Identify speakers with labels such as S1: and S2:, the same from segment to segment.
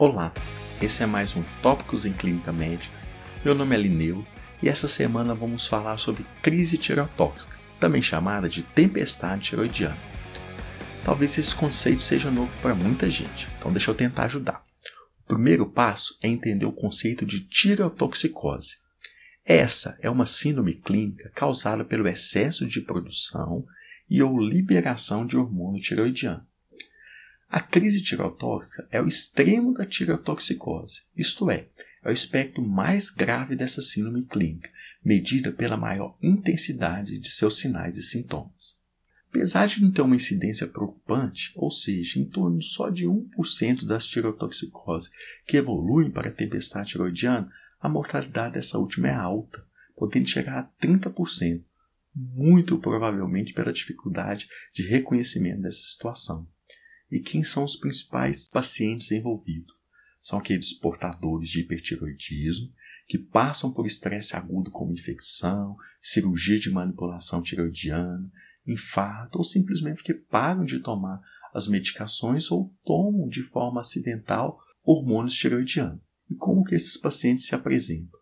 S1: Olá, esse é mais um Tópicos em Clínica Médica. Meu nome é Lineu e essa semana vamos falar sobre crise tireotóxica, também chamada de tempestade tiroidiana. Talvez esse conceito seja novo para muita gente, então deixa eu tentar ajudar. O primeiro passo é entender o conceito de tireotoxicose. Essa é uma síndrome clínica causada pelo excesso de produção e ou liberação de hormônio tiroidiano. A crise tireotóxica é o extremo da tireotoxicose, isto é, é o espectro mais grave dessa síndrome clínica, medida pela maior intensidade de seus sinais e sintomas. Apesar de não ter uma incidência preocupante, ou seja, em torno só de 1% das tireotoxicoses que evoluem para a tempestade tiroidiana, a mortalidade dessa última é alta, podendo chegar a 30%, muito provavelmente pela dificuldade de reconhecimento dessa situação. E quem são os principais pacientes envolvidos? São aqueles portadores de hipertiroidismo que passam por estresse agudo como infecção, cirurgia de manipulação tiroidiana, infarto ou simplesmente que param de tomar as medicações ou tomam de forma acidental hormônios tiroidianos. E como que esses pacientes se apresentam?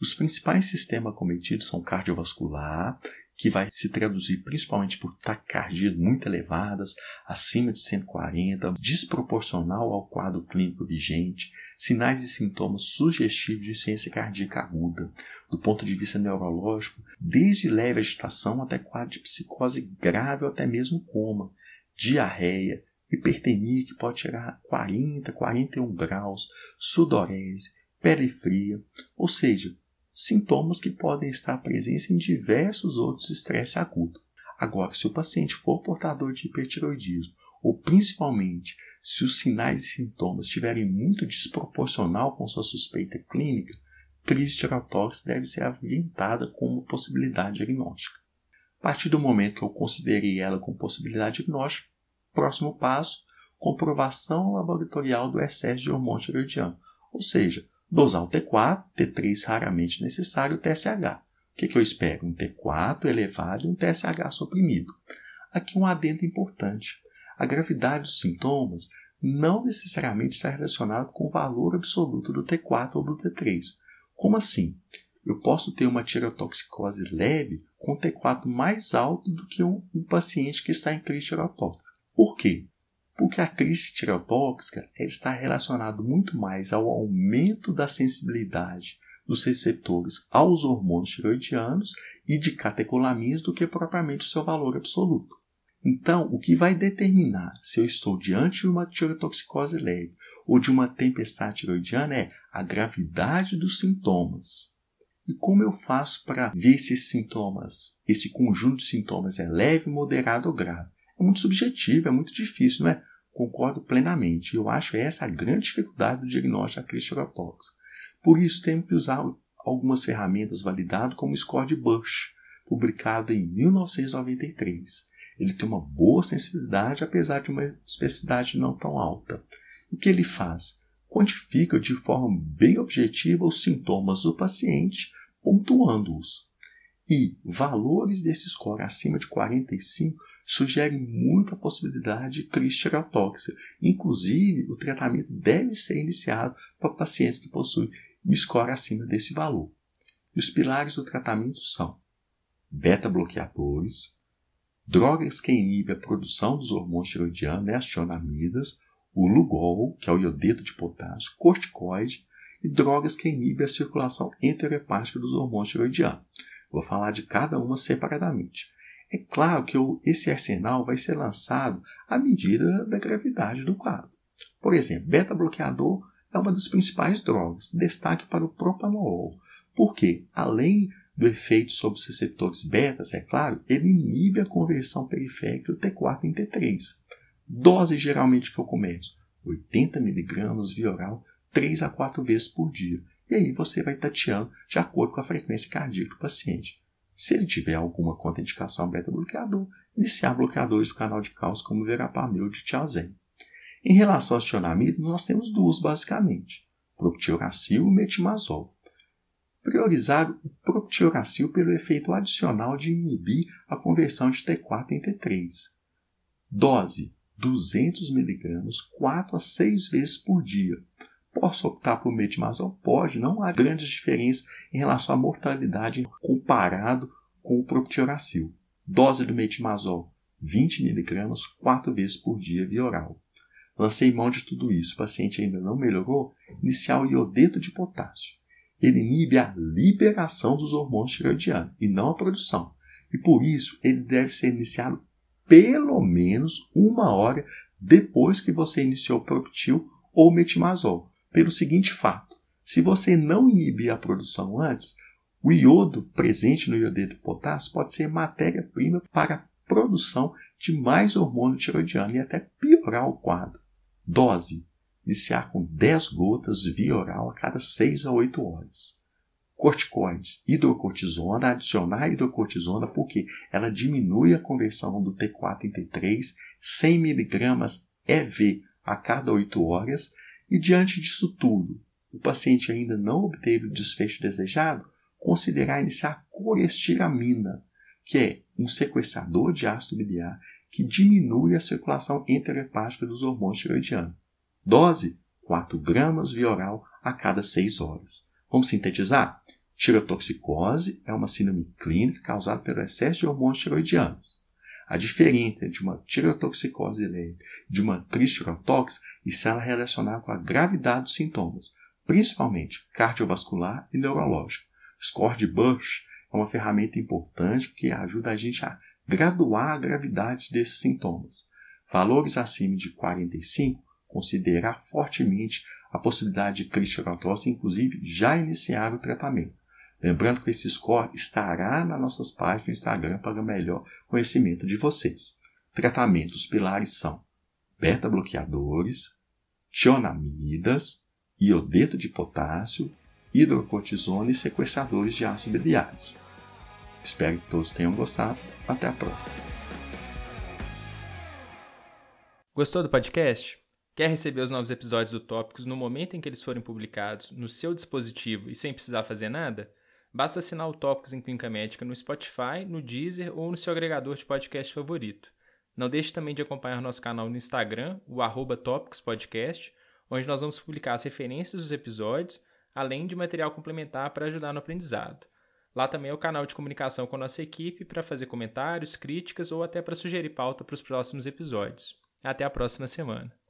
S1: Os principais sistemas cometidos são cardiovascular, que vai se traduzir principalmente por taquicardias muito elevadas, acima de 140, desproporcional ao quadro clínico vigente, sinais e sintomas sugestivos de ciência cardíaca aguda, do ponto de vista neurológico, desde leve agitação até quadro de psicose grave ou até mesmo coma, diarreia, hipertemia que pode chegar a 40, 41 graus, sudorese, pele fria, ou seja, sintomas que podem estar presentes em diversos outros estresses agudos. Agora, se o paciente for portador de hipertiroidismo, ou principalmente se os sinais e sintomas estiverem muito desproporcional com sua suspeita clínica, crise tireotóxica deve ser aventada como possibilidade diagnóstica. A partir do momento que eu considerei ela como possibilidade diagnóstica, próximo passo, comprovação laboratorial do excesso de hormônio tiroidiano, ou seja, Dosar o T4, T3 raramente necessário, TSH. O que, que eu espero? Um T4 elevado e um TSH suprimido. Aqui um adendo importante. A gravidade dos sintomas não necessariamente está relacionada com o valor absoluto do T4 ou do T3. Como assim? Eu posso ter uma tireotoxicose leve com T4 mais alto do que um, um paciente que está em crise tireotóxica. Por quê? Porque a crise tireotóxica está relacionada muito mais ao aumento da sensibilidade dos receptores aos hormônios tiroidianos e de catecolaminas do que propriamente o seu valor absoluto. Então, o que vai determinar se eu estou diante de uma tireotoxicose leve ou de uma tempestade tiroidiana é a gravidade dos sintomas. E como eu faço para ver se esses sintomas, esse conjunto de sintomas é leve, moderado ou grave? É muito subjetivo, é muito difícil, não é? Concordo plenamente. Eu acho essa a grande dificuldade do diagnóstico da crise tireotóxica. Por isso, temos que usar algumas ferramentas validadas como o score de Bush, publicado em 1993. Ele tem uma boa sensibilidade, apesar de uma especificidade não tão alta. O que ele faz? Quantifica de forma bem objetiva os sintomas do paciente, pontuando-os. E valores desse score acima de 45 sugere muita possibilidade de crise tireotóxica. Inclusive, o tratamento deve ser iniciado para pacientes que possuem um score acima desse valor. E os pilares do tratamento são beta-bloqueadores, drogas que inibem a produção dos hormônios tiroidianos, né, as tionamidas, o Lugol, que é o iodeto de potássio, corticoide e drogas que inibem a circulação enterohepática dos hormônios tiroidianos. Vou falar de cada uma separadamente. É claro que esse arsenal vai ser lançado à medida da gravidade do quadro. Por exemplo, beta-bloqueador é uma das principais drogas. Destaque para o propanolol, porque, além do efeito sobre os receptores betas, é claro, ele inibe a conversão periférica do T4 em T3. Dose geralmente que eu começo, 80 mg via oral, 3 a 4 vezes por dia. E aí você vai tateando de acordo com a frequência cardíaca do paciente. Se ele tiver alguma contraindicação beta-bloqueador, iniciar bloqueadores do canal de cálcio como verapamil de tiazem. Em relação aos tionamidos, nós temos duas basicamente, proptioracil e metimazol. Priorizar o proptioracil pelo efeito adicional de inibir a conversão de T4 em T3. Dose 200 mg 4 a 6 vezes por dia. Posso optar por metimazol? Pode, não há grandes diferenças em relação à mortalidade comparado com o proptilracil. Dose do metimazol, 20 mg, 4 vezes por dia via oral. Lancei mão de tudo isso, o paciente ainda não melhorou, iniciar o iodeto de potássio. Ele inibe a liberação dos hormônios tiroidianos e não a produção. E por isso ele deve ser iniciado pelo menos uma hora depois que você iniciou o Proptil ou metimazol, pelo seguinte fato: se você não inibir a produção antes, o iodo presente no iodeto de potássio pode ser matéria-prima para a produção de mais hormônio tiroidiano e até piorar o quadro. Dose: iniciar com 10 gotas via oral a cada 6 a 8 horas. Corticoides, hidrocortisona, adicionar hidrocortisona porque ela diminui a conversão do T4 em T3, 100 mg EV a cada 8 horas, e diante disso tudo, o paciente ainda não obteve o desfecho desejado, considerar iniciar colestiramina, que é um sequestrador de ácido biliar que diminui a circulação enterohepática dos hormônios tiroidianos. Dose 4 gramas via oral a cada 6 horas. Vamos sintetizar? Tirotoxicose é uma síndrome clínica causada pelo excesso de hormônios tiroidianos. A diferença entre uma tirotoxicose leve e de uma tristirotox está relacionada com a gravidade dos sintomas, principalmente cardiovascular e neurológico. Score de Bush é uma ferramenta importante porque ajuda a gente a graduar a gravidade desses sintomas. Valores acima de 45 considerar fortemente a possibilidade de cristianotose, inclusive já iniciar o tratamento. Lembrando que esse score estará nas nossas páginas do Instagram para melhor conhecimento de vocês. Tratamentos pilares são beta-bloqueadores, tionamidas, iodeto de potássio, hidrocortisona e sequestradores de ácido biliares. Espero que todos tenham gostado. Até a próxima.
S2: Gostou do podcast? Quer receber os novos episódios do Tópicos no momento em que eles forem publicados no seu dispositivo e sem precisar fazer nada? Basta assinar o Tópicos em Clínica Médica no Spotify, no Deezer ou no seu agregador de podcast favorito. Não deixe também de acompanhar nosso canal no Instagram, o arroba Podcast, onde nós vamos publicar as referências dos episódios, além de material complementar para ajudar no aprendizado. Lá também é o canal de comunicação com a nossa equipe para fazer comentários, críticas ou até para sugerir pauta para os próximos episódios. Até a próxima semana.